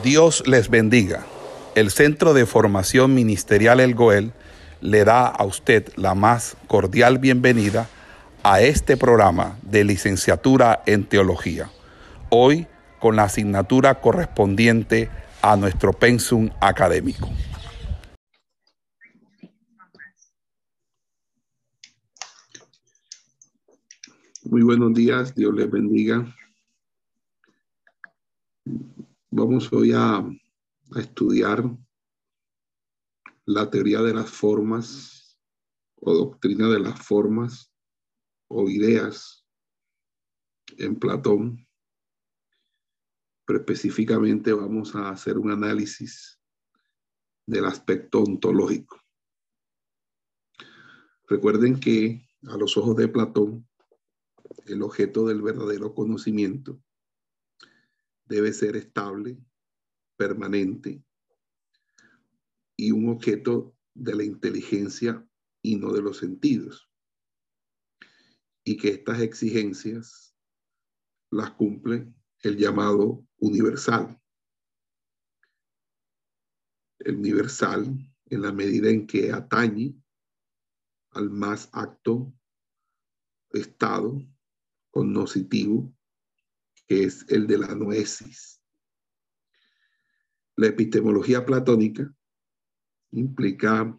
Dios les bendiga. El Centro de Formación Ministerial El Goel le da a usted la más cordial bienvenida a este programa de licenciatura en teología. Hoy con la asignatura correspondiente a nuestro pensum académico. Muy buenos días, Dios les bendiga. Vamos hoy a, a estudiar la teoría de las formas o doctrina de las formas o ideas en Platón. Pero específicamente vamos a hacer un análisis del aspecto ontológico. Recuerden que a los ojos de Platón, el objeto del verdadero conocimiento debe ser estable, permanente y un objeto de la inteligencia y no de los sentidos. Y que estas exigencias las cumple el llamado universal. El universal en la medida en que atañe al más acto estado cognoscitivo es el de la noesis. La epistemología platónica implica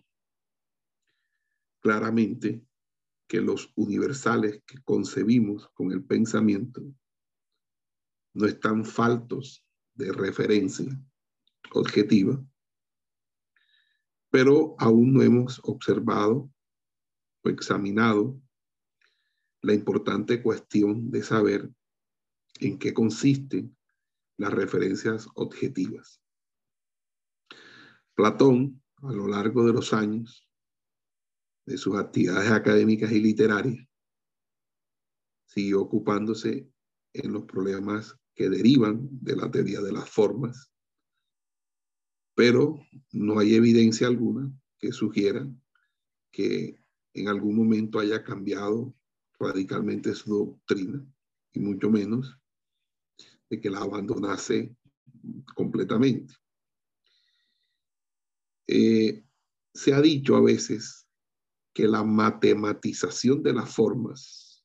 claramente que los universales que concebimos con el pensamiento no están faltos de referencia objetiva, pero aún no hemos observado o examinado la importante cuestión de saber en qué consisten las referencias objetivas. Platón, a lo largo de los años de sus actividades académicas y literarias, siguió ocupándose en los problemas que derivan de la teoría de las formas, pero no hay evidencia alguna que sugiera que en algún momento haya cambiado radicalmente su doctrina, y mucho menos que la abandonase completamente. Eh, se ha dicho a veces que la matematización de las formas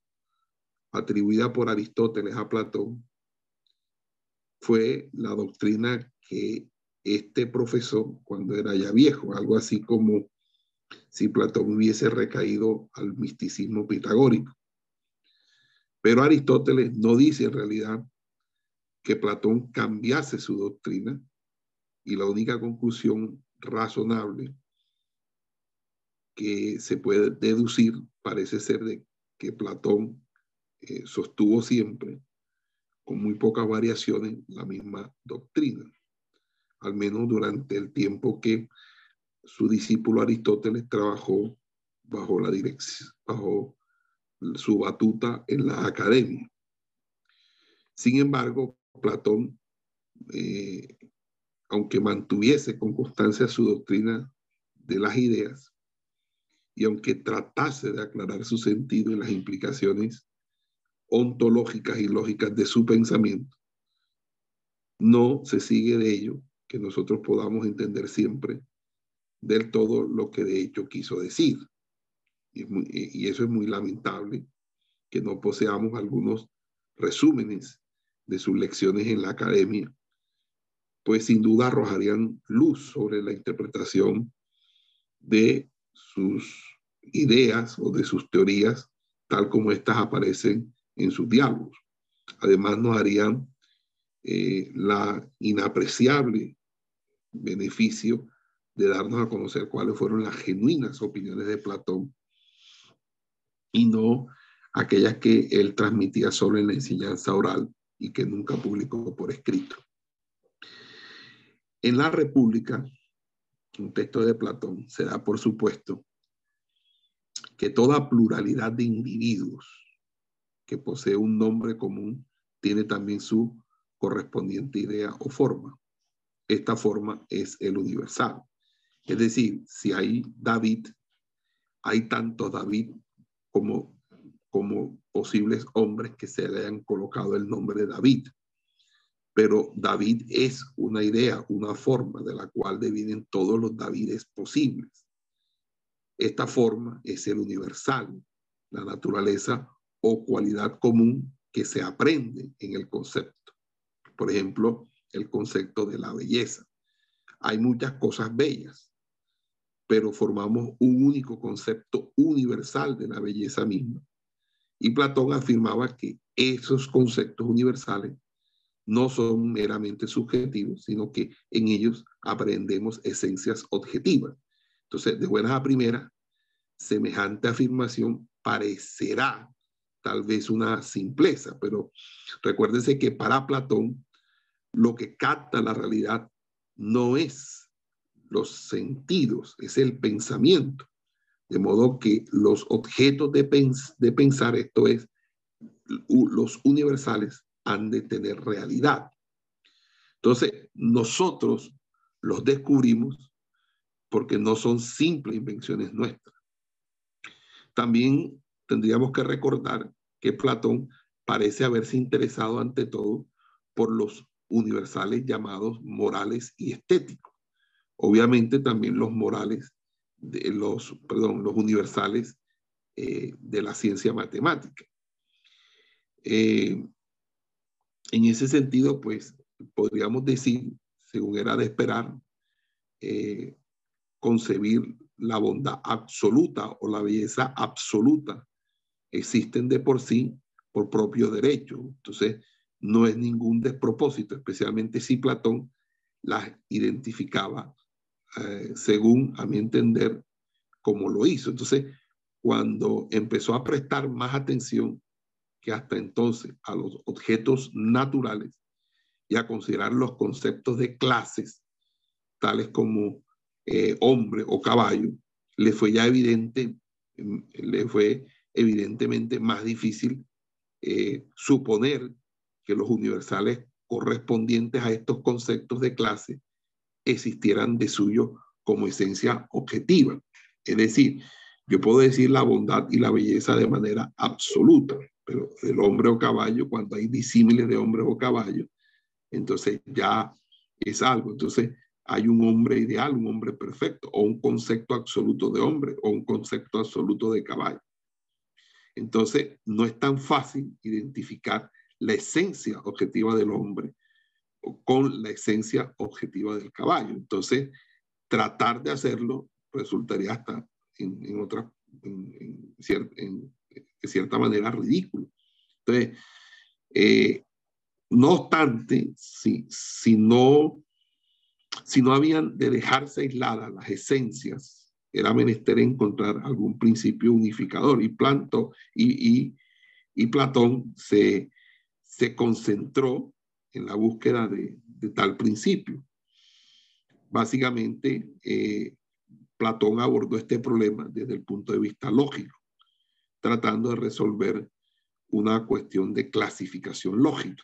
atribuida por Aristóteles a Platón fue la doctrina que este profesor cuando era ya viejo, algo así como si Platón hubiese recaído al misticismo pitagórico. Pero Aristóteles no dice en realidad que Platón cambiase su doctrina y la única conclusión razonable que se puede deducir parece ser de que Platón eh, sostuvo siempre, con muy pocas variaciones, la misma doctrina, al menos durante el tiempo que su discípulo Aristóteles trabajó bajo la dirección, bajo su batuta en la academia. Sin embargo, Platón, eh, aunque mantuviese con constancia su doctrina de las ideas y aunque tratase de aclarar su sentido y las implicaciones ontológicas y lógicas de su pensamiento, no se sigue de ello que nosotros podamos entender siempre del todo lo que de hecho quiso decir. Y, y eso es muy lamentable, que no poseamos algunos resúmenes de sus lecciones en la academia, pues sin duda arrojarían luz sobre la interpretación de sus ideas o de sus teorías, tal como éstas aparecen en sus diálogos. Además, nos harían eh, la inapreciable beneficio de darnos a conocer cuáles fueron las genuinas opiniones de Platón y no aquellas que él transmitía solo en la enseñanza oral y que nunca publicó por escrito. En la República, un texto de Platón, se da por supuesto que toda pluralidad de individuos que posee un nombre común tiene también su correspondiente idea o forma. Esta forma es el universal. Es decir, si hay David, hay tanto David como como posibles hombres que se le hayan colocado el nombre de David. pero David es una idea, una forma de la cual devienen todos los Davides posibles. Esta forma es el universal, la naturaleza o cualidad común que se aprende en el concepto. Por ejemplo, el concepto de la belleza. Hay muchas cosas bellas, pero formamos un único concepto universal de la belleza misma. Y Platón afirmaba que esos conceptos universales no son meramente subjetivos, sino que en ellos aprendemos esencias objetivas. Entonces, de buenas a primeras, semejante afirmación parecerá tal vez una simpleza, pero recuérdense que para Platón lo que capta la realidad no es los sentidos, es el pensamiento. De modo que los objetos de, pensar, esto es, los universales, han de tener realidad. Entonces, nosotros los descubrimos porque no son simples invenciones nuestras. También tendríamos que recordar que Platón parece haberse interesado ante todo por los universales llamados morales y estéticos. Obviamente también los morales, de los, perdón, los universales eh, de la ciencia matemática. Eh, en ese sentido, pues podríamos decir, según era de esperar, eh, concebir la bondad absoluta o la belleza absoluta existen de por sí por propio derecho. Entonces, no es ningún despropósito, especialmente si Platón las identificaba eh, según, a mi entender, como lo hizo. Entonces, cuando empezó a prestar más atención que hasta entonces a los objetos naturales y a considerar los conceptos de clases, tales como eh, hombre o caballo, le fue ya evidente, mm, le fue evidentemente más difícil eh, suponer que los universales correspondientes a estos conceptos de clase existieran de suyo como esencia objetiva. Es decir, yo puedo decir la bondad y la belleza de manera absoluta, pero el hombre o caballo, cuando hay disímiles de hombre o caballo, entonces ya es algo. Entonces hay un hombre ideal, un hombre perfecto, o un concepto absoluto de hombre, o un concepto absoluto de caballo. Entonces no es tan fácil identificar la esencia objetiva del hombre con la esencia objetiva del caballo. Entonces, tratar de hacerlo resultaría hasta en, otra, cierta manera ridículo. Entonces, eh, no obstante, si, si, no, si no habían de dejarse aisladas las esencias, era menester encontrar algún principio unificador y, Planto, y, y, y Platón se, se concentró en la búsqueda de, de tal principio. Básicamente, eh, Platón abordó este problema desde el punto de vista lógico, tratando de resolver una cuestión de clasificación lógica.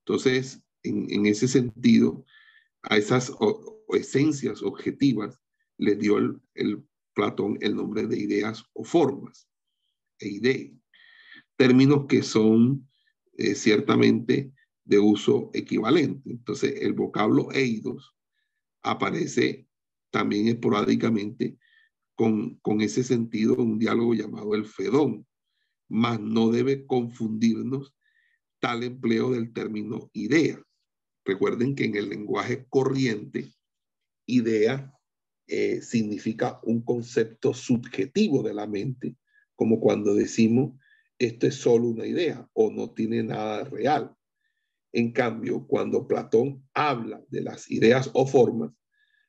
Entonces, en, ese sentido, a esas esencias objetivas le dio el, Platón el nombre de ideas o formas, e idea, términos que son eh, ciertamente de uso equivalente. Entonces, el vocablo eidos aparece también esporádicamente con, con ese sentido en un diálogo llamado el Fedón, mas no debe confundirnos tal empleo del término idea. Recuerden que en el lenguaje corriente, idea eh, significa un concepto subjetivo de la mente, como cuando decimos esto es solo una idea o no tiene nada real. En cambio, cuando Platón habla de las ideas o formas,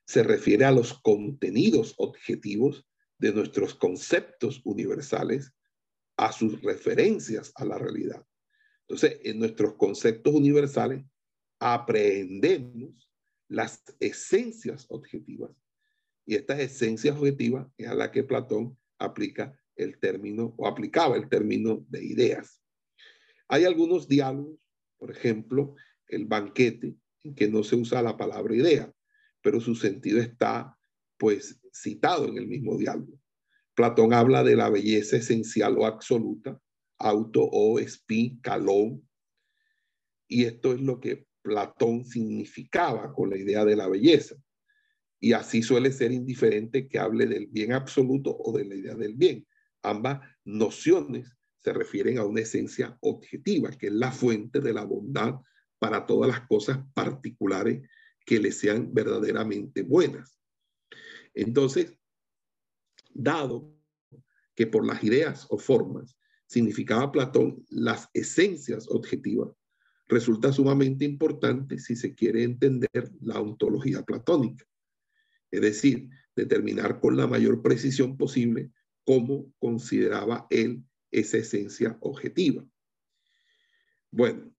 se refiere a los contenidos objetivos de nuestros conceptos universales, a sus referencias a la realidad. Entonces, en nuestros conceptos universales aprendemos las esencias objetivas. Y estas esencias objetivas es a la que Platón aplica el término o aplicaba el término de ideas. Hay algunos diálogos, por ejemplo, el banquete, en que no se usa la palabra idea, pero su sentido está pues citado en el mismo diálogo. Platón habla de la belleza esencial o absoluta, auto o espi, calón, y esto es lo que Platón significaba con la idea de la belleza. Y así suele ser indiferente que hable del bien absoluto o de la idea del bien. Ambas nociones se refieren a una esencia objetiva, que es la fuente de la bondad para todas las cosas particulares que le sean verdaderamente buenas. Entonces, dado que por las ideas o formas significaba Platón las esencias objetivas, resulta sumamente importante si se quiere entender la ontología platónica. Es decir, determinar con la mayor precisión posible cómo consideraba él esa esencia objetiva. Bueno,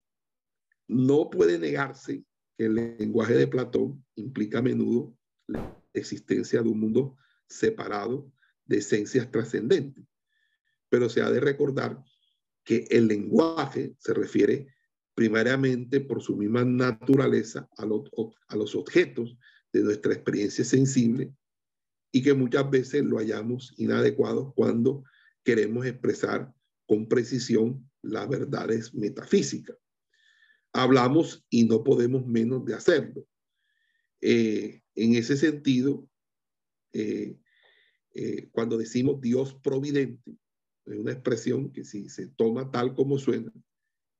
no puede negarse que el lenguaje de Platón implica a menudo la existencia de un mundo separado de esencias trascendentes. Pero se ha de recordar que el lenguaje se refiere primariamente por su misma naturaleza a los, a los objetos de nuestra experiencia sensible y que muchas veces lo hallamos inadecuado cuando queremos expresar con precisión las verdades metafísicas. Hablamos y no podemos menos de hacerlo. Eh, en ese sentido, eh, eh, cuando decimos Dios providente, es una expresión que si se toma tal como suena,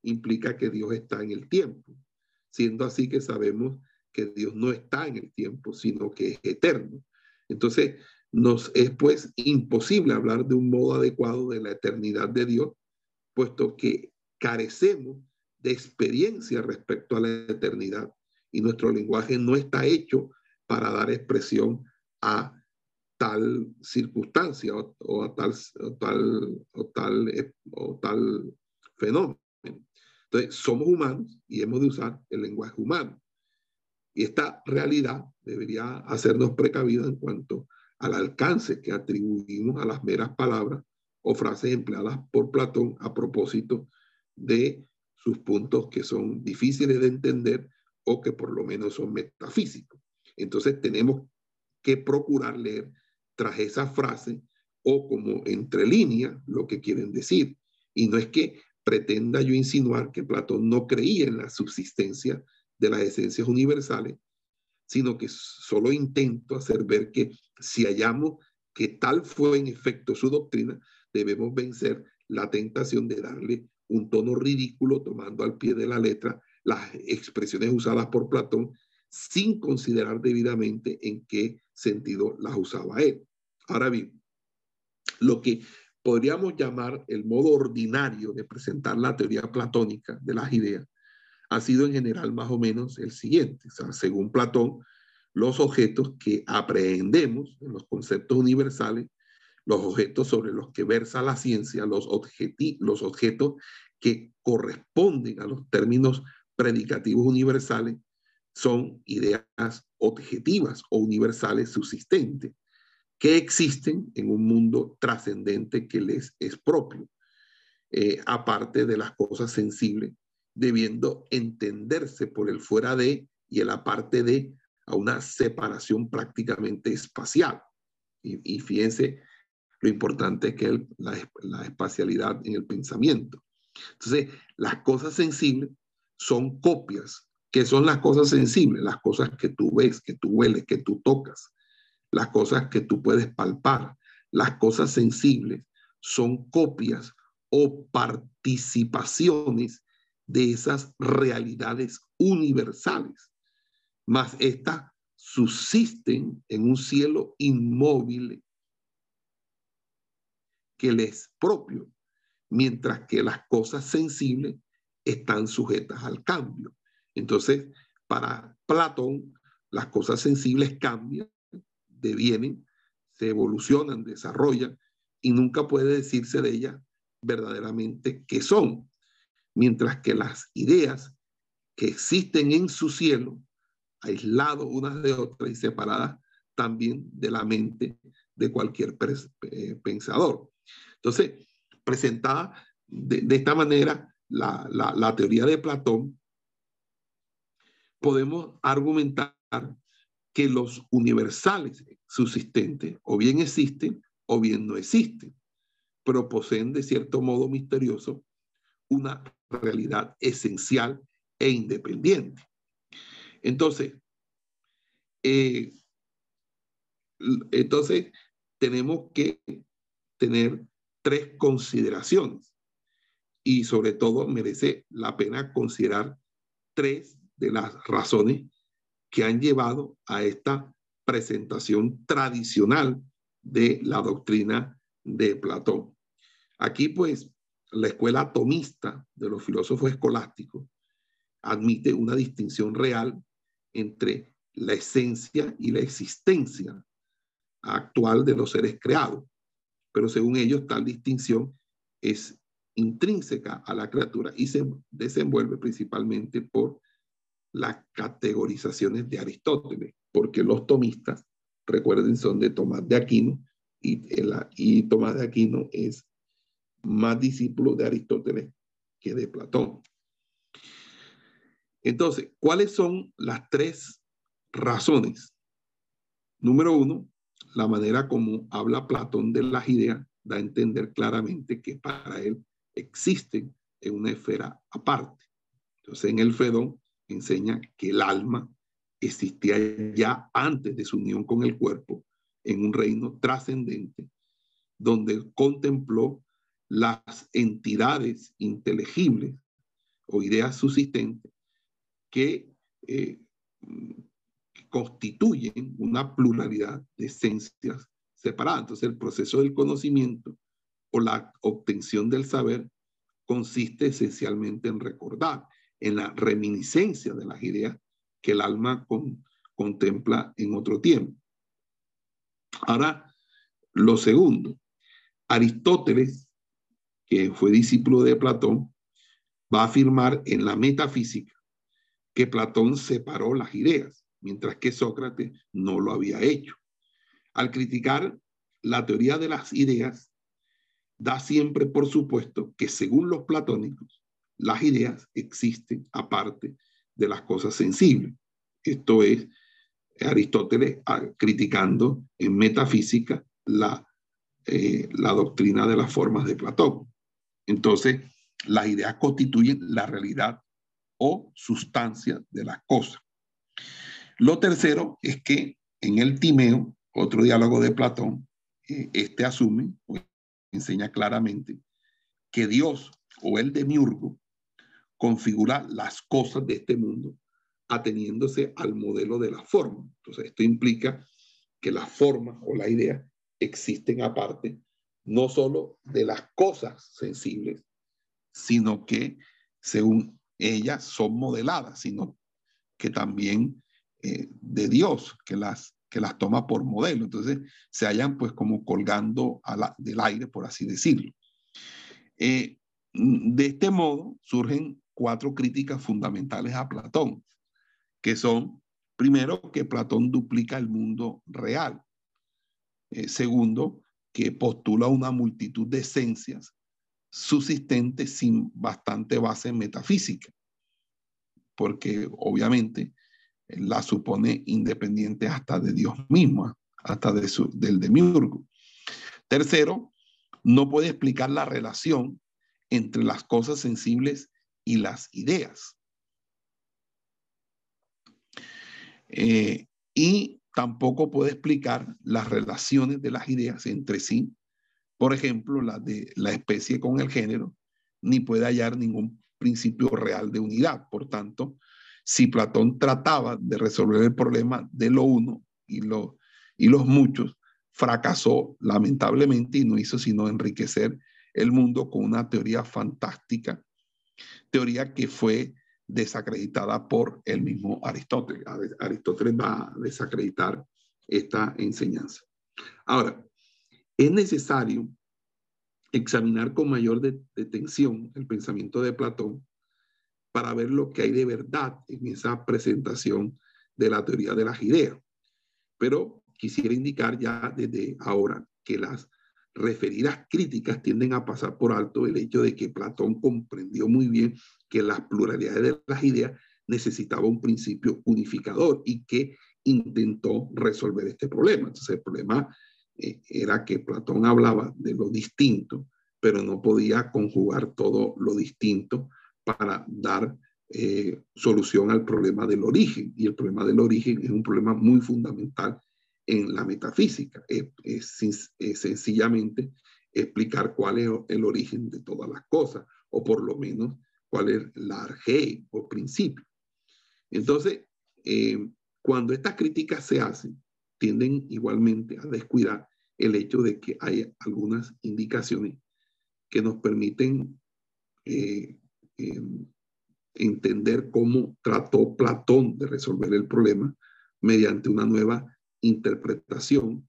implica que Dios está en el tiempo, siendo así que sabemos que Dios no está en el tiempo, sino que es eterno. Entonces, nos es pues imposible hablar de un modo adecuado de la eternidad de Dios, puesto que carecemos de experiencia respecto a la eternidad y nuestro lenguaje no está hecho para dar expresión a tal circunstancia o, a tal, tal, o, tal, o tal fenómeno. Entonces, somos humanos y hemos de usar el lenguaje humano. Y esta realidad debería hacernos precavidos en cuanto al alcance que atribuimos a las meras palabras o frases empleadas por Platón a propósito de sus puntos que son difíciles de entender o que por lo menos son metafísicos. Entonces tenemos que procurar leer tras esa frase o como entre líneas lo que quieren decir. Y no es que pretenda yo insinuar que Platón no creía en la subsistencia de las esencias universales, sino que solo intento hacer ver que si hallamos que tal fue en efecto su doctrina, debemos vencer la tentación de darle un tono ridículo tomando al pie de la letra las expresiones usadas por Platón sin considerar debidamente en qué sentido las usaba él. Ahora bien, lo que podríamos llamar el modo ordinario de presentar la teoría platónica de las ideas ha sido en general más o menos el siguiente. según Platón, los objetos que aprehendemos en los conceptos universales, los objetos sobre los que versa la ciencia, los, los objetos que corresponden a los términos predicativos universales, son ideas objetivas o universales subsistentes que existen en un mundo trascendente que les es propio, eh, aparte de las cosas sensibles, debiendo entenderse por el fuera de y el aparte de a una separación prácticamente espacial. Y, fíjense lo importante que es la, la espacialidad en el pensamiento. Entonces, las cosas sensibles son copias ¿Qué son las cosas sensibles? Las cosas que tú ves, que tú hueles, que tú tocas, las cosas que tú puedes palpar. Las cosas sensibles son copias o participaciones de esas realidades universales, mas estas subsisten en un cielo inmóvil que les es propio, mientras que las cosas sensibles están sujetas al cambio. Entonces, para Platón, las cosas sensibles cambian, devienen, se evolucionan, desarrollan y nunca puede decirse de ellas verdaderamente qué son, mientras que las ideas que existen en su cielo, aisladas unas de otras y separadas también de la mente de cualquier eh, pensador. Entonces, presentada de, esta manera la teoría de Platón, podemos argumentar que los universales subsistentes o bien existen o bien no existen, pero poseen de cierto modo misterioso una realidad esencial e independiente. Entonces, eh, entonces tenemos que tener tres consideraciones y sobre todo merece la pena considerar tres de las razones que han llevado a esta presentación tradicional de la doctrina de Platón. Aquí pues la escuela atomista de los filósofos escolásticos admite una distinción real entre la esencia y la existencia actual de los seres creados. Pero según ellos, tal distinción es intrínseca a la criatura y se desenvuelve principalmente por las categorizaciones de Aristóteles, porque los tomistas, recuerden, son de Tomás de Aquino y, y Tomás de Aquino es más discípulo de Aristóteles que de Platón. Entonces, ¿cuáles son las tres razones? Número uno, la manera como habla Platón de las ideas da a entender claramente que para él existen en una esfera aparte. Entonces, en el Fedón enseña que el alma existía ya antes de su unión con el cuerpo en un reino trascendente donde contempló las entidades inteligibles o ideas subsistentes que eh, constituyen una pluralidad de esencias separadas. Entonces, el proceso del conocimiento o la obtención del saber consiste esencialmente en recordar, en la reminiscencia de las ideas que el alma contempla en otro tiempo. Ahora, lo segundo, Aristóteles, que fue discípulo de Platón, va a afirmar en la metafísica que Platón separó las ideas mientras que Sócrates no lo había hecho. Al criticar la teoría de las ideas, da siempre por supuesto que según los platónicos, las ideas existen aparte de las cosas sensibles. Esto es Aristóteles ah, criticando en metafísica la, eh, la doctrina de las formas de Platón. Entonces, las ideas constituyen la realidad o sustancia de las cosas. Lo tercero es que en el Timeo, otro diálogo de Platón, eh, este asume, o enseña claramente, que Dios o el demiurgo configura las cosas de este mundo ateniéndose al modelo de la forma. Entonces, esto implica que las formas o la idea existen aparte, no solo de las cosas sensibles, sino que según ellas son modeladas, sino que también eh, de Dios que las, que las toma por modelo. Entonces se hallan pues como colgando del aire, por así decirlo. Eh, de este modo surgen cuatro críticas fundamentales a Platón, que son, primero, que Platón duplica el mundo real. Eh, segundo, que postula una multitud de esencias subsistentes sin bastante base metafísica, porque obviamente la supone independiente hasta de Dios mismo, hasta de su, del demiurgo. Tercero, no puede explicar la relación entre las cosas sensibles y las ideas. Eh, y tampoco puede explicar las relaciones de las ideas entre sí, por ejemplo, la de la especie con el género, ni puede hallar ningún principio real de unidad. Por tanto, si Platón trataba de resolver el problema de lo uno y, lo, y los muchos, fracasó lamentablemente y no hizo sino enriquecer el mundo con una teoría fantástica, teoría que fue desacreditada por el mismo Aristóteles. Aristóteles va a desacreditar esta enseñanza. Ahora, es necesario examinar con mayor detención el pensamiento de Platón para ver lo que hay de verdad en esa presentación de la teoría de las ideas. Pero quisiera indicar ya desde ahora que las referidas críticas tienden a pasar por alto el hecho de que Platón comprendió muy bien que las pluralidades de las ideas necesitaba un principio unificador y que intentó resolver este problema. Entonces el problema eh, era que Platón hablaba de lo distinto, pero no podía conjugar todo lo distinto para dar eh, solución al problema del origen. Y el problema del origen es un problema muy fundamental en la metafísica. Es, sencillamente explicar cuál es el origen de todas las cosas, o por lo menos cuál es la arge o principio. Entonces, eh, cuando estas críticas se hacen, tienden igualmente a descuidar el hecho de que hay algunas indicaciones que nos permiten eh, em, entender cómo trató Platón de resolver el problema mediante una nueva interpretación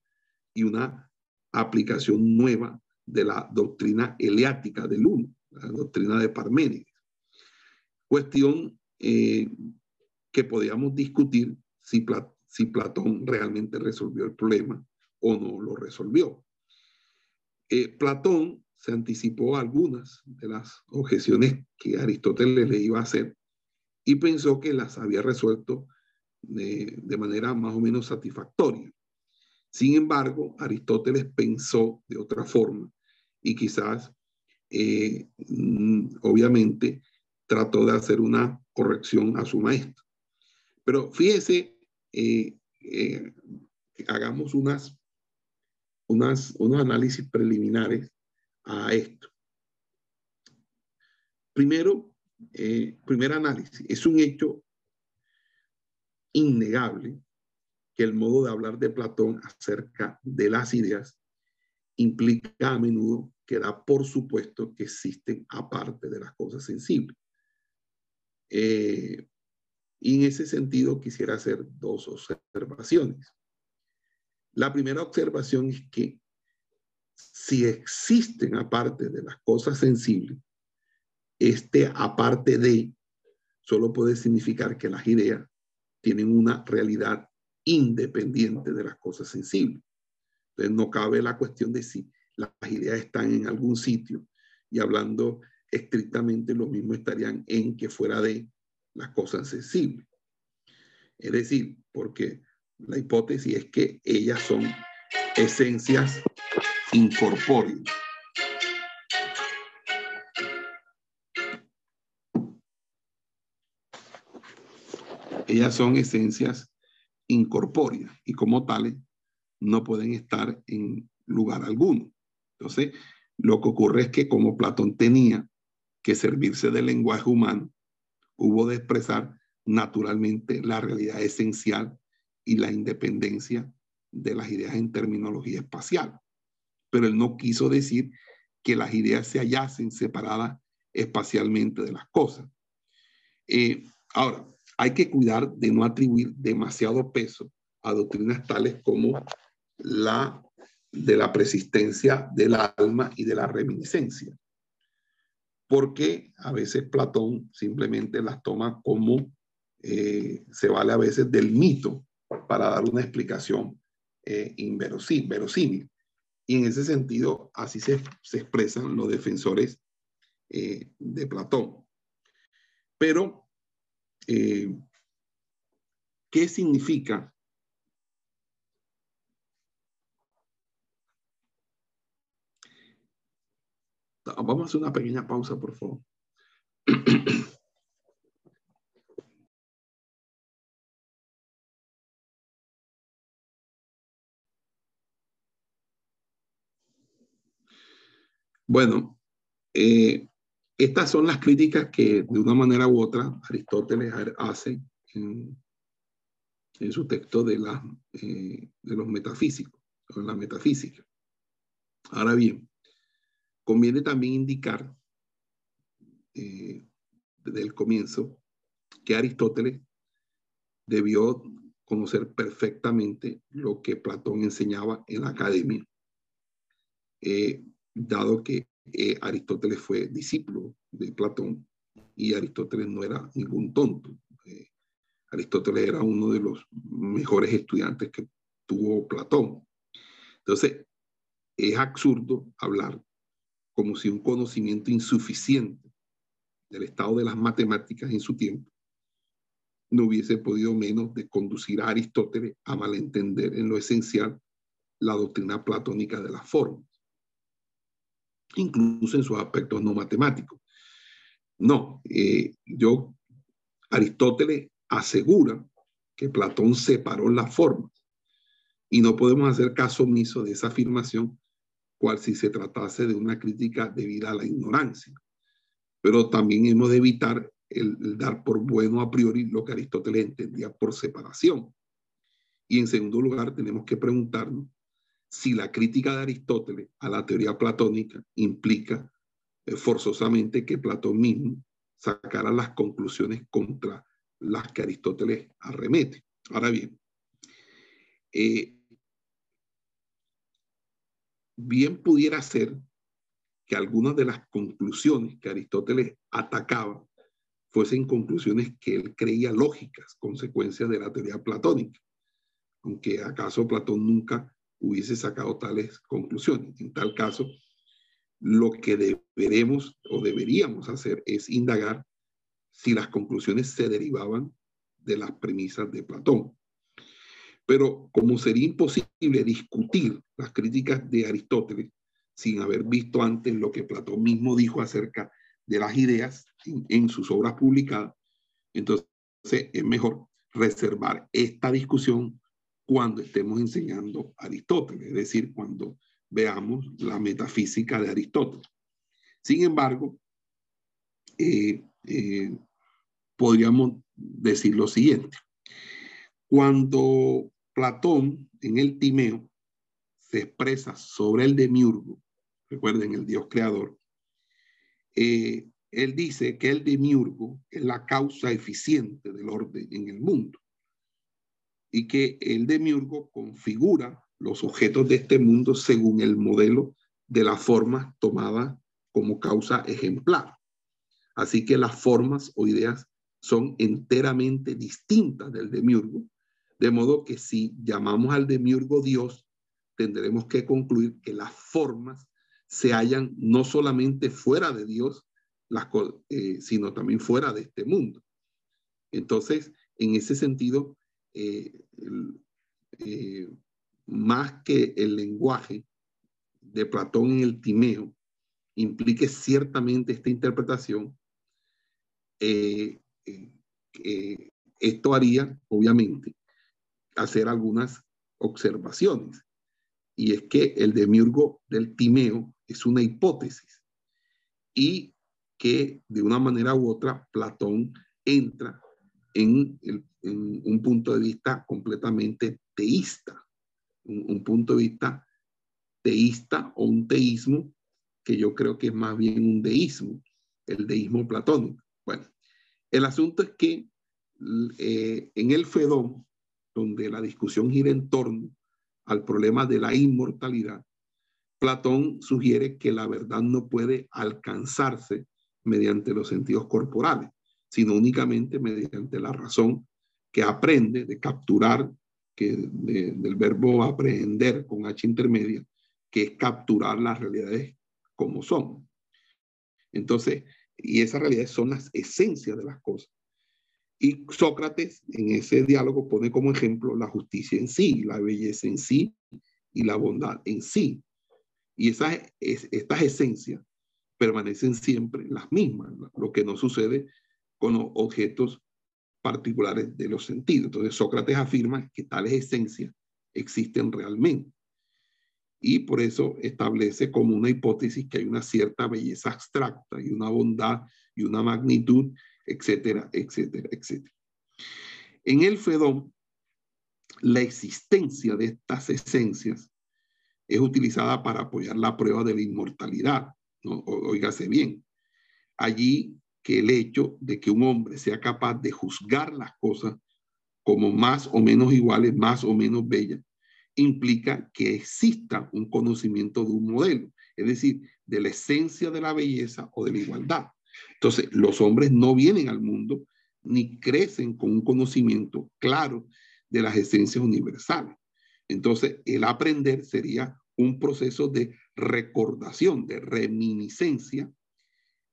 y una aplicación nueva de la doctrina eleática del uno, la doctrina de Parménides. Cuestión eh, que podíamos discutir si, Platón realmente resolvió el problema o no lo resolvió. Eh, Platón se anticipó algunas de las objeciones que Aristóteles le iba a hacer y pensó que las había resuelto de, manera más o menos satisfactoria. Sin embargo, Aristóteles pensó de otra forma y quizás, eh, mm, obviamente, trató de hacer una corrección a su maestro. Pero fíjese, eh, eh, hagamos unas, unos análisis preliminares a esto. Primero, eh, primer análisis, es un hecho innegable que el modo de hablar de Platón acerca de las ideas implica a menudo que da por supuesto que existen aparte de las cosas sensibles. Eh, y en ese sentido quisiera hacer dos observaciones. La primera observación es que si existen aparte de las cosas sensibles, este aparte de solo puede significar que las ideas tienen una realidad independiente de las cosas sensibles. Entonces no cabe la cuestión de si las ideas están en algún sitio y hablando estrictamente lo mismo estarían en que fuera de las cosas sensibles. Es decir, porque la hipótesis es que ellas son esencias incorpóreos. Ellas son esencias incorpóreas y como tales no pueden estar en lugar alguno. Entonces, lo que ocurre es que como Platón tenía que servirse del lenguaje humano, hubo de expresar naturalmente la realidad esencial y la independencia de las ideas en terminología espacial pero él no quiso decir que las ideas se hallasen separadas espacialmente de las cosas. Eh, ahora, hay que cuidar de no atribuir demasiado peso a doctrinas tales como la de la persistencia del alma y de la reminiscencia, porque a veces Platón simplemente las toma como eh, se vale a veces del mito para dar una explicación eh, inverosímil. Y en ese sentido, así se, expresan los defensores eh, de Platón. Pero, eh, ¿qué significa? Vamos a hacer una pequeña pausa, por favor. Bueno, eh, estas son las críticas que de una manera u otra Aristóteles hace en, su texto de, la, eh, de los metafísicos, en la metafísica. Ahora bien, conviene también indicar eh, desde el comienzo que Aristóteles debió conocer perfectamente lo que Platón enseñaba en la academia dado que eh, Aristóteles fue discípulo de Platón y Aristóteles no era ningún tonto. Eh, Aristóteles era uno de los mejores estudiantes que tuvo Platón. Entonces, es absurdo hablar como si un conocimiento insuficiente del estado de las matemáticas en su tiempo no hubiese podido menos de conducir a Aristóteles a malentender en lo esencial la doctrina platónica de las formas incluso en sus aspectos no matemáticos. No, eh, yo Aristóteles asegura que Platón separó las formas y no podemos hacer caso omiso de esa afirmación, cual si se tratase de una crítica debida a la ignorancia. Pero también hemos de evitar el, dar por bueno a priori lo que Aristóteles entendía por separación. Y en segundo lugar, tenemos que preguntarnos si la crítica de Aristóteles a la teoría platónica implica eh, forzosamente que Platón mismo sacara las conclusiones contra las que Aristóteles arremete. Ahora bien, eh, bien pudiera ser que algunas de las conclusiones que Aristóteles atacaba fuesen conclusiones que él creía lógicas, consecuencias de la teoría platónica, aunque acaso Platón nunca hubiese sacado tales conclusiones. En tal caso, lo que deberemos o deberíamos hacer es indagar si las conclusiones se derivaban de las premisas de Platón. Pero como sería imposible discutir las críticas de Aristóteles sin haber visto antes lo que Platón mismo dijo acerca de las ideas en, sus obras publicadas, entonces es mejor reservar esta discusión cuando estemos enseñando Aristóteles, es decir, cuando veamos la metafísica de Aristóteles. Sin embargo, eh, eh, podríamos decir lo siguiente. Cuando Platón en el Timeo se expresa sobre el demiurgo, recuerden el Dios creador, eh, él dice que el demiurgo es la causa eficiente del orden en el mundo y que el demiurgo configura los objetos de este mundo según el modelo de la forma tomada como causa ejemplar. Así que las formas o ideas son enteramente distintas del demiurgo, de modo que si llamamos al demiurgo Dios, tendremos que concluir que las formas se hallan no solamente fuera de Dios, las, eh, sino también fuera de este mundo. Entonces, en ese sentido, eh, eh, más que el lenguaje de Platón en el Timeo implique ciertamente esta interpretación, esto haría, obviamente, hacer algunas observaciones. Y es que el demiurgo del Timeo es una hipótesis y que de una manera u otra Platón entra en, un punto de vista completamente teísta, un, punto de vista teísta o un teísmo que yo creo que es más bien un deísmo, el deísmo platónico. Bueno, el asunto es que eh, en el Fedón, donde la discusión gira en torno al problema de la inmortalidad, Platón sugiere que la verdad no puede alcanzarse mediante los sentidos corporales, sino únicamente mediante la razón que aprende de capturar, que del verbo aprehender con H intermedia, que es capturar las realidades como son. Entonces, y esas realidades son las esencias de las cosas. Y Sócrates en ese diálogo pone como ejemplo la justicia en sí, la belleza en sí y la bondad en sí. Y esas, estas esencias permanecen siempre las mismas, lo que no sucede con objetos particulares de los sentidos. Entonces Sócrates afirma que tales esencias existen realmente. Y por eso establece como una hipótesis que hay una cierta belleza abstracta y una bondad y una magnitud, etcétera, etcétera, etcétera. En el Fedón, la existencia de estas esencias es utilizada para apoyar la prueba de la inmortalidad. ¿no? Óigase bien. Allí que el hecho de que un hombre sea capaz de juzgar las cosas como más o menos iguales, más o menos bellas, implica que exista un conocimiento de un modelo, es decir, de la esencia de la belleza o de la igualdad. Entonces, los hombres no vienen al mundo ni crecen con un conocimiento claro de las esencias universales. Entonces, el aprender sería un proceso de recordación, de reminiscencia,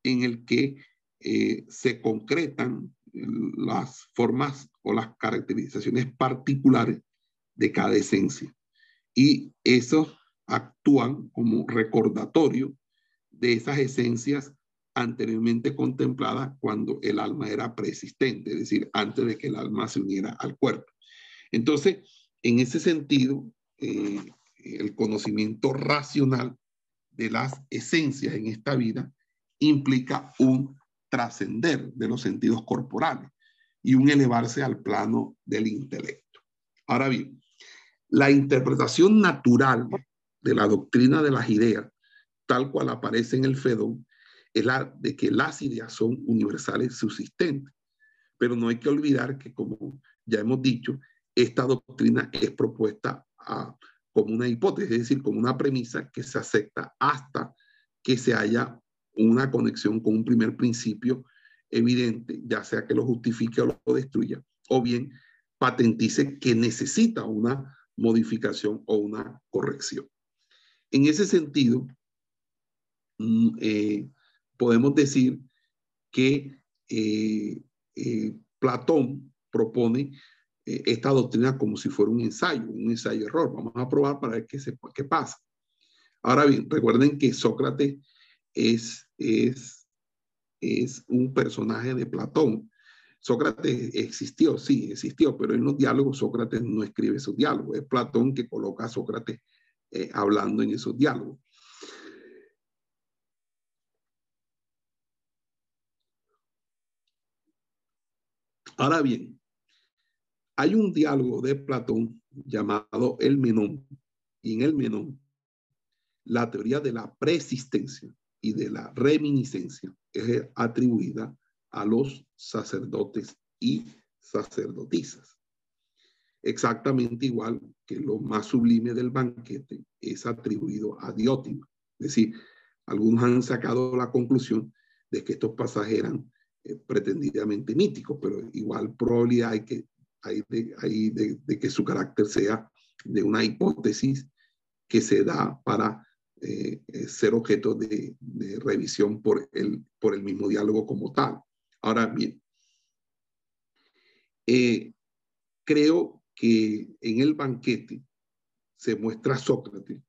en el que eh, se concretan las formas o las caracterizaciones particulares de cada esencia. Y esos actúan como recordatorio de esas esencias anteriormente contemplada cuando el alma era preexistente, es decir, antes de que el alma se uniera al cuerpo. Entonces, en ese sentido, eh, el conocimiento racional de las esencias en esta vida implica un trascender de los sentidos corporales y un elevarse al plano del intelecto. Ahora bien, la interpretación natural de la doctrina de las ideas, tal cual aparece en el Fedón, es la de que las ideas son universales subsistentes. Pero no hay que olvidar que, como ya hemos dicho, esta doctrina es propuesta como una hipótesis, es decir, como una premisa que se acepta hasta que se haya una conexión con un primer principio evidente, ya sea que lo justifique o lo destruya, o bien patentice que necesita una modificación o una corrección. En ese sentido, mm, eh, podemos decir que eh, eh, Platón propone esta doctrina como si fuera un ensayo, un ensayo error. Vamos a probar para ver qué, se, qué pasa. Ahora bien, recuerden que Sócrates es, es, es un personaje de Platón. Sócrates existió, sí, existió, pero en los diálogos Sócrates no escribe esos diálogos. Es Platón que coloca a Sócrates eh, hablando en esos diálogos. Ahora bien, hay un diálogo de Platón llamado el Menón, y en el Menón, la teoría de la preexistencia y de la reminiscencia es atribuida a los sacerdotes y sacerdotisas. Exactamente igual que lo más sublime del banquete es atribuido a Diótima. Es decir, algunos han sacado la conclusión de que estos pasajes eran eh, pretendidamente míticos, pero igual probabilidad hay, que, hay, de, de que su carácter sea de una hipótesis que se da para eh, eh, ser objeto de, revisión por el, mismo diálogo como tal. Ahora bien, eh, creo que en el banquete se muestra Sócrates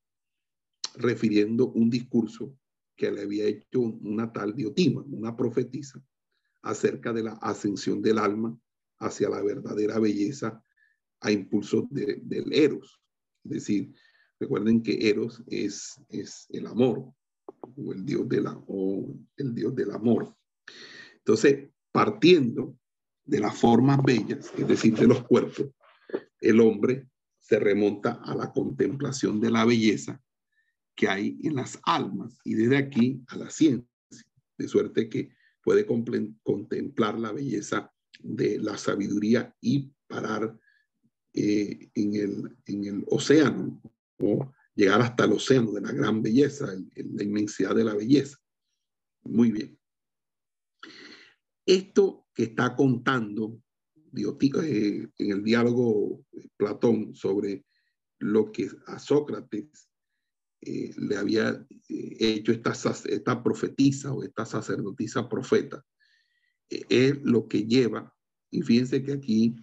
refiriendo un discurso que le había hecho una tal Diotima, una profetisa, acerca de la ascensión del alma hacia la verdadera belleza a impulso del Eros. Es decir, Recuerden que Eros es, es el amor, o el, dios de la, o el dios del amor. Entonces, partiendo de las formas bellas, es decir, de los cuerpos, el hombre se remonta a la contemplación de la belleza que hay en las almas y desde aquí a la ciencia, de suerte que puede contemplar la belleza de la sabiduría y parar eh, en, el, en el océano o llegar hasta el océano de la gran belleza, la inmensidad de la belleza. Muy bien. Esto que está contando eh, en el diálogo Platón sobre lo que a Sócrates eh, le había eh, hecho esta, esta profetisa o esta sacerdotisa profeta, es lo que lleva, y fíjense que aquí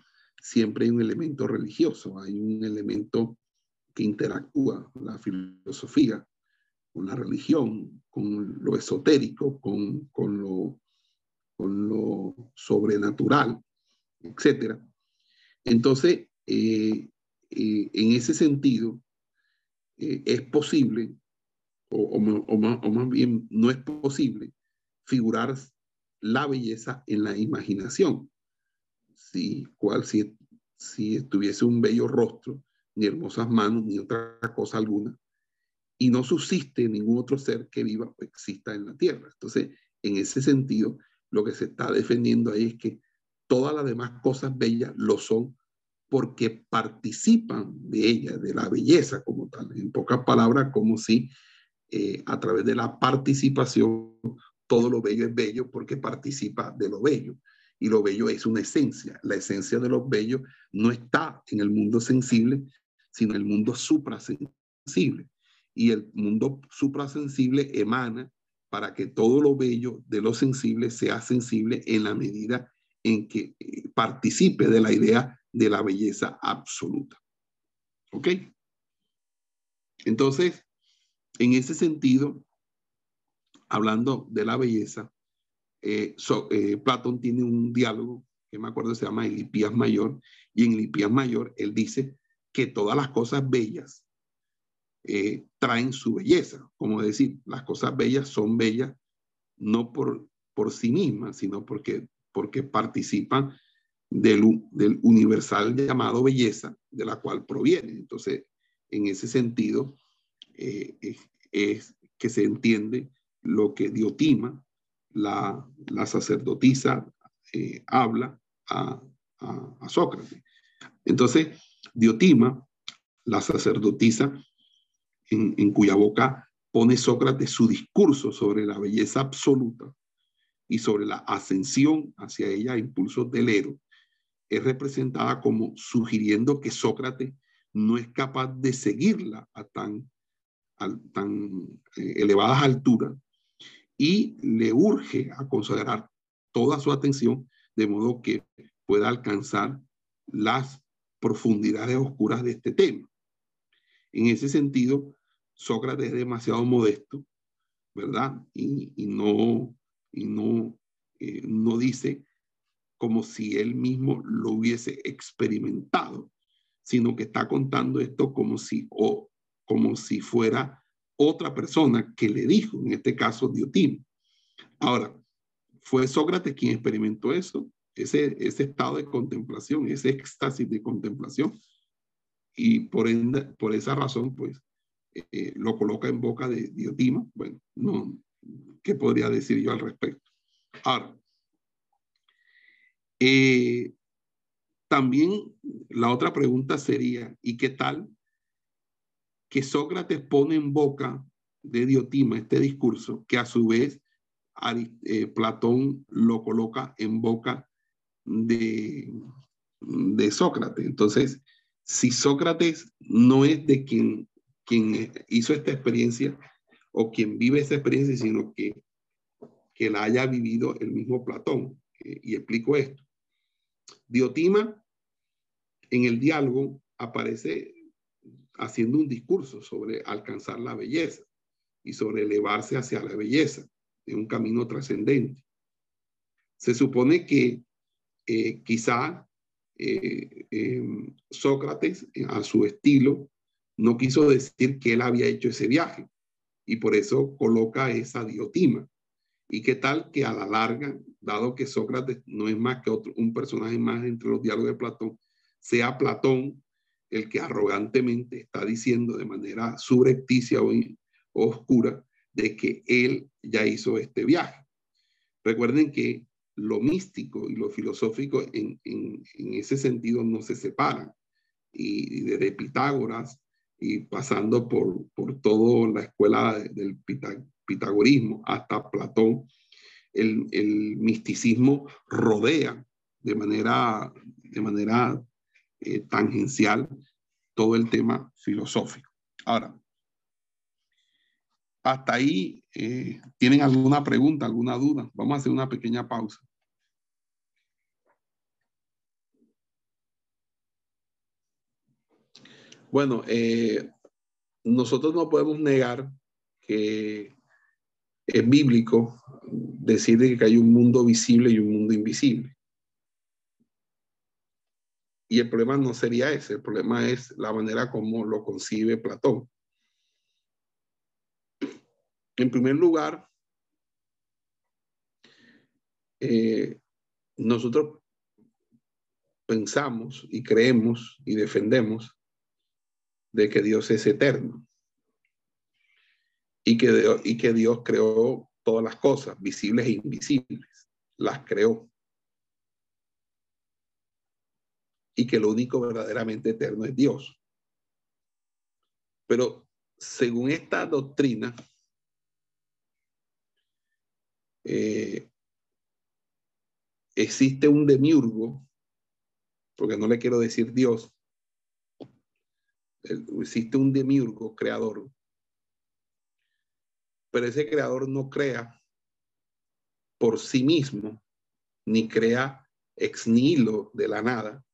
siempre hay un elemento religioso, hay un elemento que interactúa la filosofía con la religión, con lo esotérico, con, con, lo, sobrenatural, etc. Entonces, eh, eh, en ese sentido, eh, es posible, o, más, bien no es posible, figurar la belleza en la imaginación. Si, cual, si, si tuviese un bello rostro, ni hermosas manos, ni otra cosa alguna. Y no subsiste ningún otro ser que viva o exista en la tierra. Entonces, en ese sentido, lo que se está defendiendo ahí es que todas las demás cosas bellas lo son porque participan de ella, de la belleza como tal. En pocas palabras, como si eh, a través de la participación todo lo bello es bello porque participa de lo bello y lo bello es una esencia. La esencia de lo bello no está en el mundo sensible, sino el mundo suprasensible. Y el mundo suprasensible emana para que todo lo bello de lo sensible sea sensible en la medida en que eh, participe de la idea de la belleza absoluta. ¿Ok? Entonces, en ese sentido, hablando de la belleza, eh, eh, Platón tiene un diálogo que me acuerdo se llama Elipías Mayor, y en Elipías Mayor él dice que todas las cosas bellas eh, traen su belleza, como decir, las cosas bellas son bellas no por, por sí mismas, sino porque, porque participan del, del universal llamado belleza, de la cual provienen. Entonces, en ese sentido, es, es, que se entiende lo que Diotima, la, la sacerdotisa, eh, habla a, a, Sócrates. Entonces, Diotima, la sacerdotisa, en, cuya boca pone Sócrates su discurso sobre la belleza absoluta y sobre la ascensión hacia ella a impulsos del héroe, es representada como sugiriendo que Sócrates no es capaz de seguirla a tan, a tan eh, elevadas alturas y le urge a considerar toda su atención de modo que pueda alcanzar las profundidades oscuras de este tema. En ese sentido, Sócrates es demasiado modesto, ¿verdad? Y, no, y no, eh, no dice como si él mismo lo hubiese experimentado, sino que está contando esto como si, o, como si fuera otra persona que le dijo, en este caso Diotimo. Ahora, fue Sócrates quien experimentó eso, ese, ese estado de contemplación, ese éxtasis de contemplación. Y por, por esa razón, pues, eh, lo coloca en boca de Diotima. Bueno, no, ¿qué podría decir yo al respecto? Ahora, eh, también la otra pregunta sería, ¿y qué tal que Sócrates pone en boca de Diotima este discurso, que a su vez eh, Platón lo coloca en boca de, Sócrates. Entonces, si Sócrates no es de quien, quien hizo esta experiencia o quien vive esa experiencia, sino que, que la haya vivido el mismo Platón. Y explico esto. Diotima, en el diálogo, aparece haciendo un discurso sobre alcanzar la belleza y sobre elevarse hacia la belleza en un camino trascendente. Se supone que eh, quizá eh, em, Sócrates, a su estilo, no quiso decir que él había hecho ese viaje y por eso coloca esa diotima. ¿Y qué tal que a la larga, dado que Sócrates no es más que otro, un personaje más entre los diálogos de Platón, sea Platón el que arrogantemente está diciendo de manera subrepticia o, oscura de que él ya hizo este viaje. Recuerden que lo místico y lo filosófico en, ese sentido no se separan. Y, desde Pitágoras y pasando por, por toda la escuela del pitagorismo hasta Platón, el, el, misticismo rodea de manera, de manera eh, tangencial todo el tema filosófico. Ahora, hasta ahí, eh, ¿tienen alguna pregunta, alguna duda? Vamos a hacer una pequeña pausa. Bueno, eh, nosotros no podemos negar que es bíblico decir que hay un mundo visible y un mundo invisible. Y el problema no sería ese, el problema es la manera como lo concibe Platón. En primer lugar, eh, nosotros pensamos y creemos y defendemos de que Dios es eterno y que, y que Dios creó todas las cosas, visibles e invisibles, las creó. y que lo único verdaderamente eterno es Dios. Pero según esta doctrina, eh, existe un demiurgo, porque no le quiero decir Dios, existe un demiurgo creador, pero ese creador no crea por sí mismo, ni crea ex nihilo de la nada,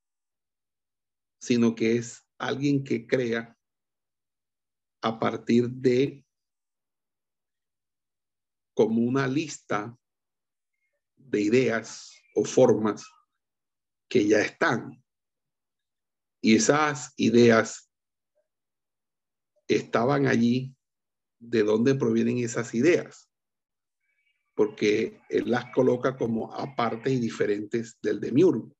sino que es alguien que crea a partir de como una lista de ideas o formas que ya están. Y esas ideas estaban allí. ¿De dónde provienen esas ideas? Porque él las coloca como aparte y diferentes del demiurgo,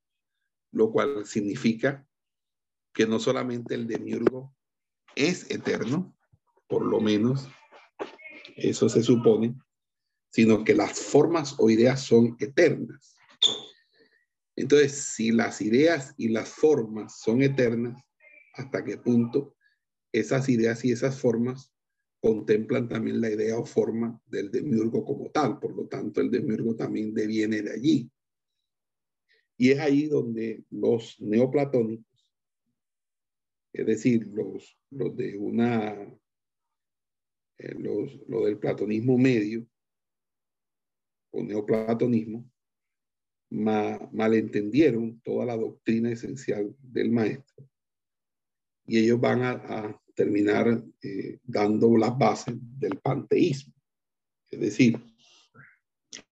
lo cual significa que no solamente el demiurgo es eterno, por lo menos eso se supone, sino que las formas o ideas son eternas. Entonces, si las ideas y las formas son eternas, ¿hasta qué punto esas ideas y esas formas contemplan también la idea o forma del demiurgo como tal? Por lo tanto, el demiurgo también deviene de allí. Y es ahí donde los neoplatónicos, es decir, los, los de una, eh, los, lo del platonismo medio o neoplatonismo, malentendieron toda la doctrina esencial del maestro. Y ellos van a, terminar eh, dando las bases del panteísmo. Es decir,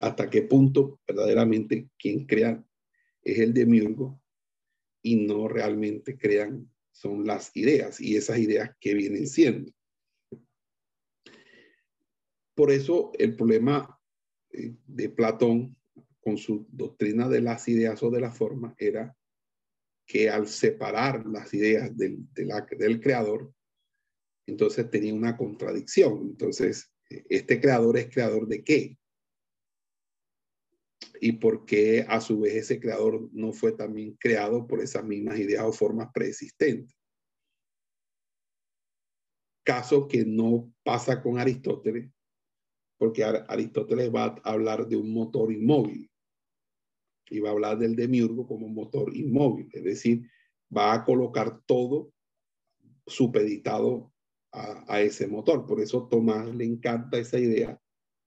hasta qué punto verdaderamente quien crea es el demiurgo y no realmente crean son las ideas y esas ideas que vienen siendo. Por eso el problema de Platón con su doctrina de las ideas o de la forma era que al separar las ideas del, del creador, entonces tenía una contradicción. Entonces, este creador es creador de qué? Y por qué a su vez ese creador no fue también creado por esas mismas ideas o formas preexistentes. Caso que no pasa con Aristóteles, porque Aristóteles va a hablar de un motor inmóvil y va a hablar del demiurgo como motor inmóvil, es decir, va a colocar todo supeditado a, a, ese motor. Por eso Tomás le encanta esa idea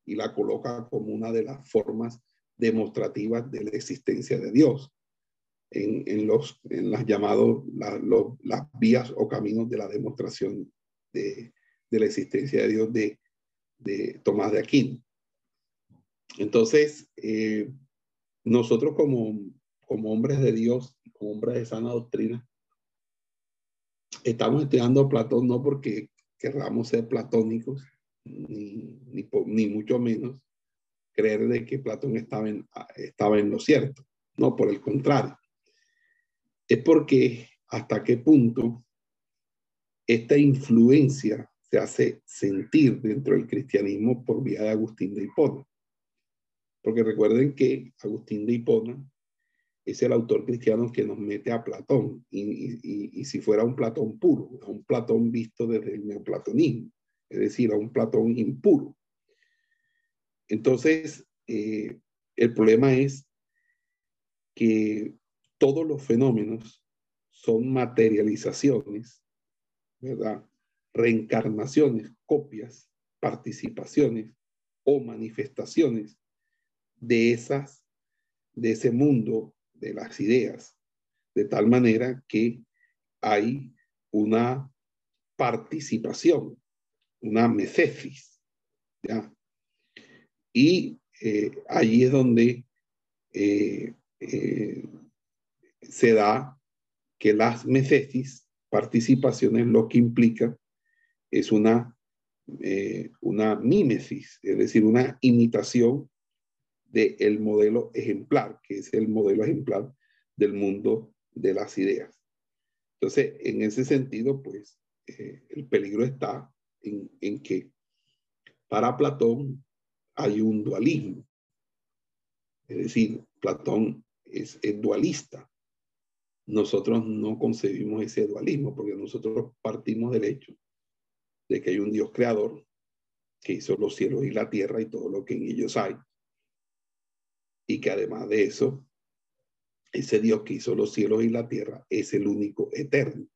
y la coloca como una de las formas demostrativas de la existencia de Dios en, los en las llamados las vías o caminos de la demostración de, de la existencia de Dios de, de Tomás de Aquino. Entonces, eh, nosotros como, como hombres de Dios, como hombres de sana doctrina, estamos estudiando a Platón no porque querramos ser platónicos, ni, ni, ni, mucho menos creer de que Platón estaba en, estaba en lo cierto. No, por el contrario. Es porque hasta qué punto esta influencia se hace sentir dentro del cristianismo por vía de Agustín de Hipona. Porque recuerden que Agustín de Hipona es el autor cristiano que nos mete a Platón, y, si fuera un Platón puro, un Platón visto desde el neoplatonismo, es decir, a un Platón impuro. Entonces, eh, el problema es que todos los fenómenos son materializaciones, ¿verdad? Reencarnaciones, copias, participaciones o manifestaciones de esas, de ese mundo de las ideas, de tal manera que hay una participación, una mecesis, ¿ya? Y eh, allí es donde eh, eh, se da que las mecesis, participaciones, lo que implica es una, una mímesis, es decir, una imitación del modelo ejemplar, que es el modelo ejemplar del mundo de las ideas. Entonces, en ese sentido, pues, eh, el peligro está en, en, que para Platón hay un dualismo. Es decir, Platón es, es dualista. Nosotros no concebimos ese dualismo porque nosotros partimos del hecho de que hay un Dios creador que hizo los cielos y la tierra y todo lo que en ellos hay y que además de eso, ese Dios que hizo los cielos y la tierra es el único eterno.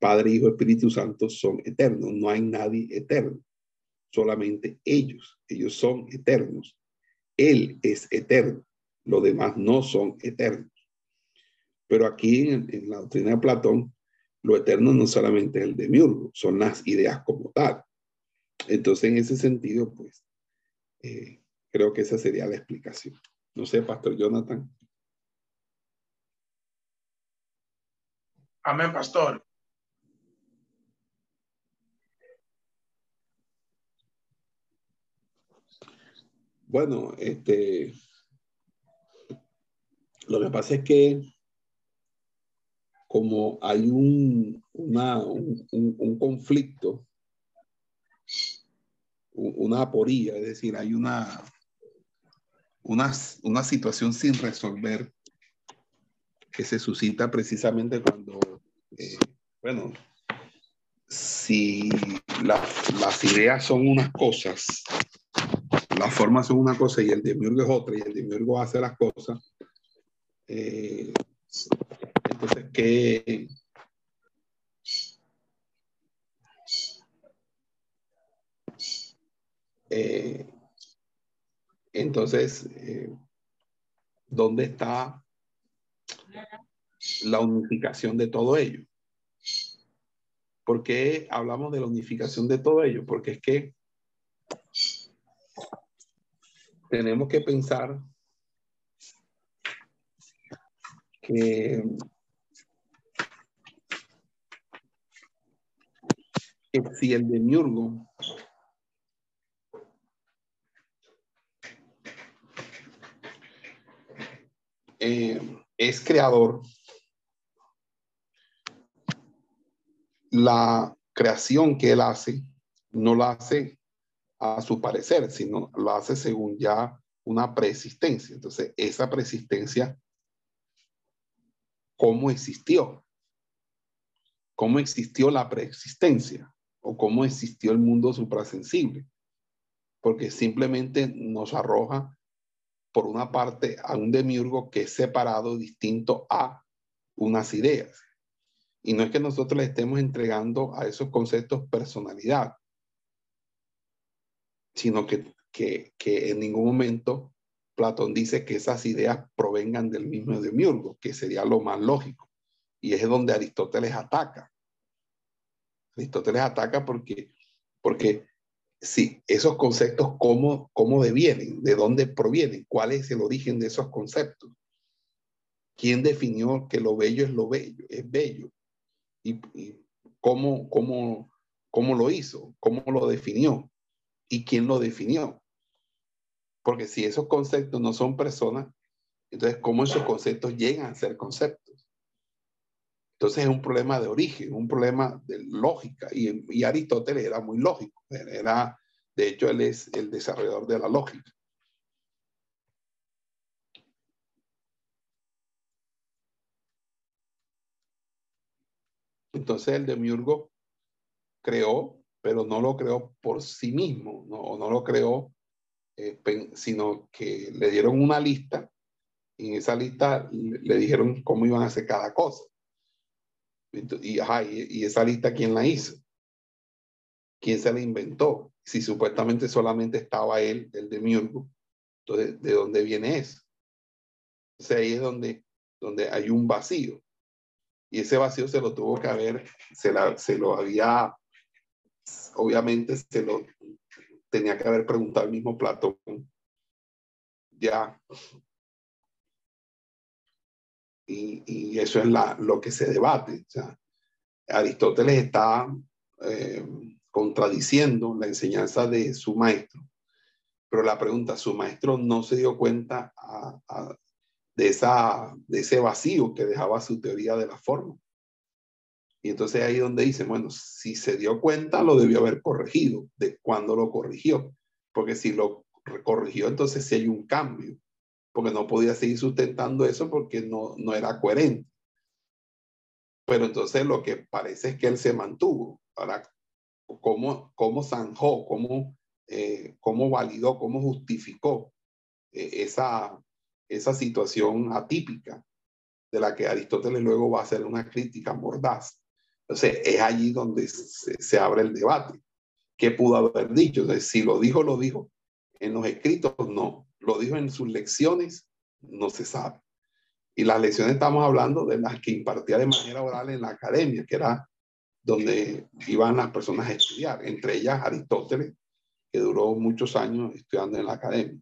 Padre, Hijo, Espíritu Santo son eternos, no hay nadie eterno, solamente ellos, ellos son eternos. Él es eterno, los demás no son eternos. Pero aquí en, la doctrina de Platón, lo eterno no solamente es el demiurgo, son las ideas como tal. Entonces, en ese sentido, pues, Eh, creo que esa sería la explicación. No sé, Pastor Jonathan. Amén, Pastor. Bueno, este, lo que pasa es que como hay un, una, un, conflicto, una aporía, es decir, hay una, una, una situación sin resolver que se suscita precisamente cuando, eh, bueno, si las ideas son unas cosas, las formas son una cosa y el demiurgo es otra, y el demiurgo hace las cosas, eh, entonces, ¿qué? Eh, entonces, eh, ¿dónde está la unificación de todo ello? ¿Por qué hablamos de la unificación de todo ello? Porque es que tenemos que pensar que si el demiurgo es creador, la creación que él hace no la hace a su parecer, sino lo hace según ya una preexistencia. Entonces, esa preexistencia, ¿cómo existió? ¿Cómo existió la preexistencia? O cómo existió el mundo suprasensible, porque simplemente nos arroja por una parte a un demiurgo que es separado, distinto a unas ideas. Y no es que nosotros le estemos entregando a esos conceptos personalidad, sino que, que, que en ningún momento Platón dice que esas ideas provengan del mismo demiurgo, que sería lo más lógico. Y es donde Aristóteles ataca. Aristóteles ataca porque, porque esos conceptos, ¿cómo, ¿cómo devienen? ¿De dónde provienen? ¿Cuál es el origen de esos conceptos? ¿Quién definió que lo bello es lo bello? Es bello. ¿Y, cómo, cómo, cómo lo hizo? ¿Cómo lo definió? ¿Y quién lo definió? Porque si esos conceptos no son personas, entonces, ¿cómo esos conceptos llegan a ser conceptos? Entonces es un problema de origen, un problema de lógica. Y, Aristóteles era muy lógico. Era, de hecho, él es el desarrollador de la lógica. Entonces el demiurgo creó, pero no lo creó por sí mismo, no, no lo creó, eh, sino que le dieron una lista y en esa lista le dijeron cómo iban a hacer cada cosa. Y, y, esa lista, ¿quién la hizo? ¿Quién se la inventó? Si supuestamente solamente estaba él, el de Miurgo, entonces, ¿de dónde viene eso? O ahí es donde, donde hay un vacío. Y ese vacío se lo tuvo que haber, se, la, se lo había, obviamente se lo tenía que haber preguntado el mismo Platón. Ya y, eso es lo que se debate. Aristóteles está eh, contradiciendo la enseñanza de su maestro, pero la pregunta, ¿su maestro no se dio cuenta de, esa, de ese vacío que dejaba su teoría de la forma? Y entonces ahí donde dice, bueno, si se dio cuenta, lo debió haber corregido. ¿De cuándo lo corrigió? Porque si lo corrigió, entonces sí hay un cambio porque no podía seguir sustentando eso porque no, no era coherente. Pero entonces lo que parece es que él se mantuvo. Ahora, ¿cómo, cómo zanjó, cómo, eh, cómo validó, cómo justificó eh, esa, esa situación atípica de la que Aristóteles luego va a hacer una crítica mordaz? Entonces, es allí donde se, abre el debate. ¿Qué pudo haber dicho? Si lo dijo, lo dijo. En los escritos, no lo dijo en sus lecciones, no se sabe. Y las lecciones estamos hablando de las que impartía de manera oral en la academia, que era donde iban las personas a estudiar, entre ellas Aristóteles que duró muchos años estudiando en la academia.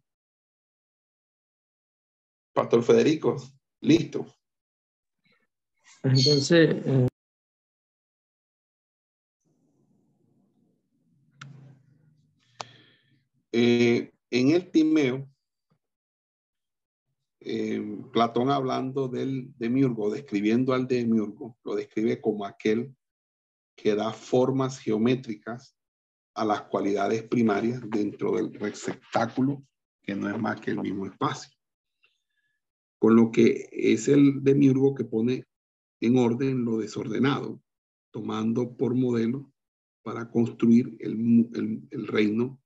Pastor Federico, listo. Entonces, eh, eh, en el Timeo, eh, Platón hablando del demiurgo, describiendo al demiurgo, lo describe como aquel que da formas geométricas a las cualidades primarias dentro del receptáculo, que no es más que el mismo espacio. Con lo que es el demiurgo que pone en orden lo desordenado, tomando por modelo para construir el, el reino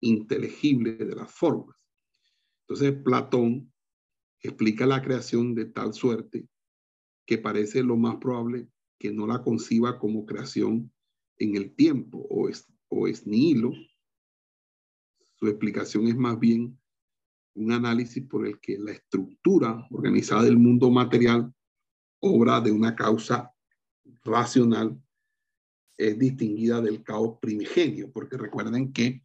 inteligible de las formas. Entonces, Platón explica la creación de tal suerte que parece lo más probable que no la conciba como creación en el tiempo o es, o es nihilo. Su explicación es más bien un análisis por el que la estructura organizada del mundo material obra de una causa racional es distinguida del caos primigenio, porque recuerden que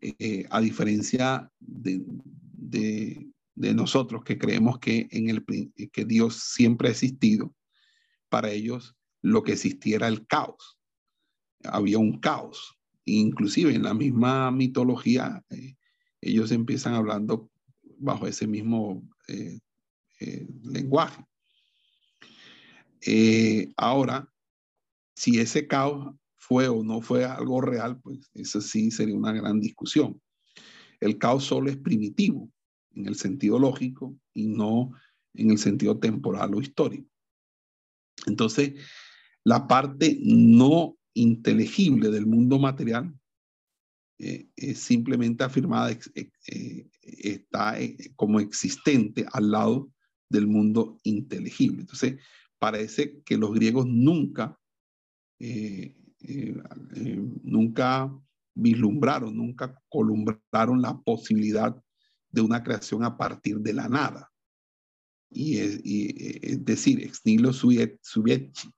eh, a diferencia de, de nosotros que creemos que, en el, que Dios siempre ha existido, para ellos lo que existiera el caos. Había un caos. Inclusive en la misma mitología, eh, ellos empiezan hablando bajo ese mismo eh, eh, lenguaje. ahora, si ese caos fue o no fue algo real, pues eso sí sería una gran discusión. El caos solo es primitivo, en el sentido lógico y no en el sentido temporal o histórico. Entonces, la parte no inteligible del mundo material eh, es simplemente afirmada, eh, eh, está como existente al lado del mundo inteligible. Entonces, parece que los griegos nunca, nunca vislumbraron, nunca columbraron la posibilidad de una creación a partir de la nada. Y es, decir, ex nihilo subieci.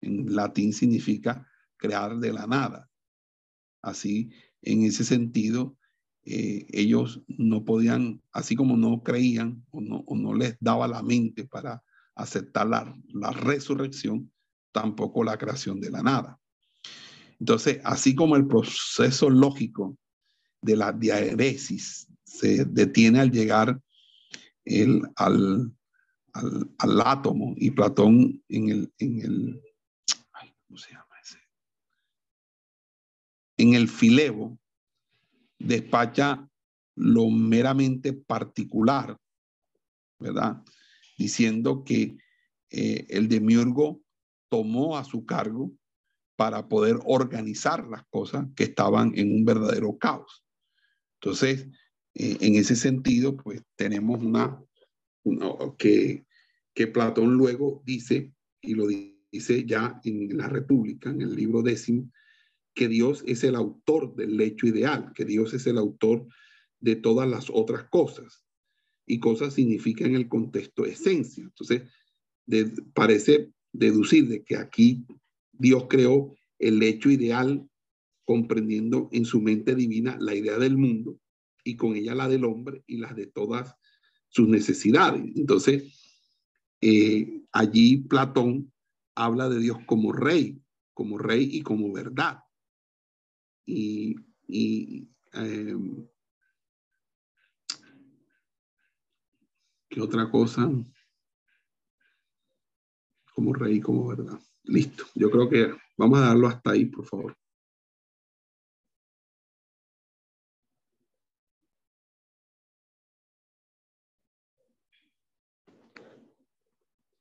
En latín significa crear de la nada. Así, en ese sentido, eh, ellos no podían, así como no creían o no, no les daba la mente para aceptar la, la, resurrección, tampoco la creación de la nada. Entonces, así como el proceso lógico de la diaresis se detiene al llegar el, al, al, átomo y Platón en el, en el, ¿cómo se llama ese? En el filebo despacha lo meramente particular, ¿verdad? Diciendo que eh, el demiurgo tomó a su cargo para poder organizar las cosas que estaban en un verdadero caos. Entonces, en ese sentido, pues tenemos una, que, que Platón luego dice, y lo dice ya en la República, en el libro décimo, que Dios es el autor del hecho ideal, que Dios es el autor de todas las otras cosas. Y cosas significa en el contexto esencia. Entonces, parece deducir de que aquí Dios creó el hecho ideal comprendiendo en su mente divina la idea del mundo y con ella la del hombre y las de todas sus necesidades. Entonces, eh, allí Platón habla de Dios como rey, como rey y como verdad. Y, em, ¿qué otra cosa? Como rey como verdad. Listo. Yo creo que vamos a darlo hasta ahí, por favor.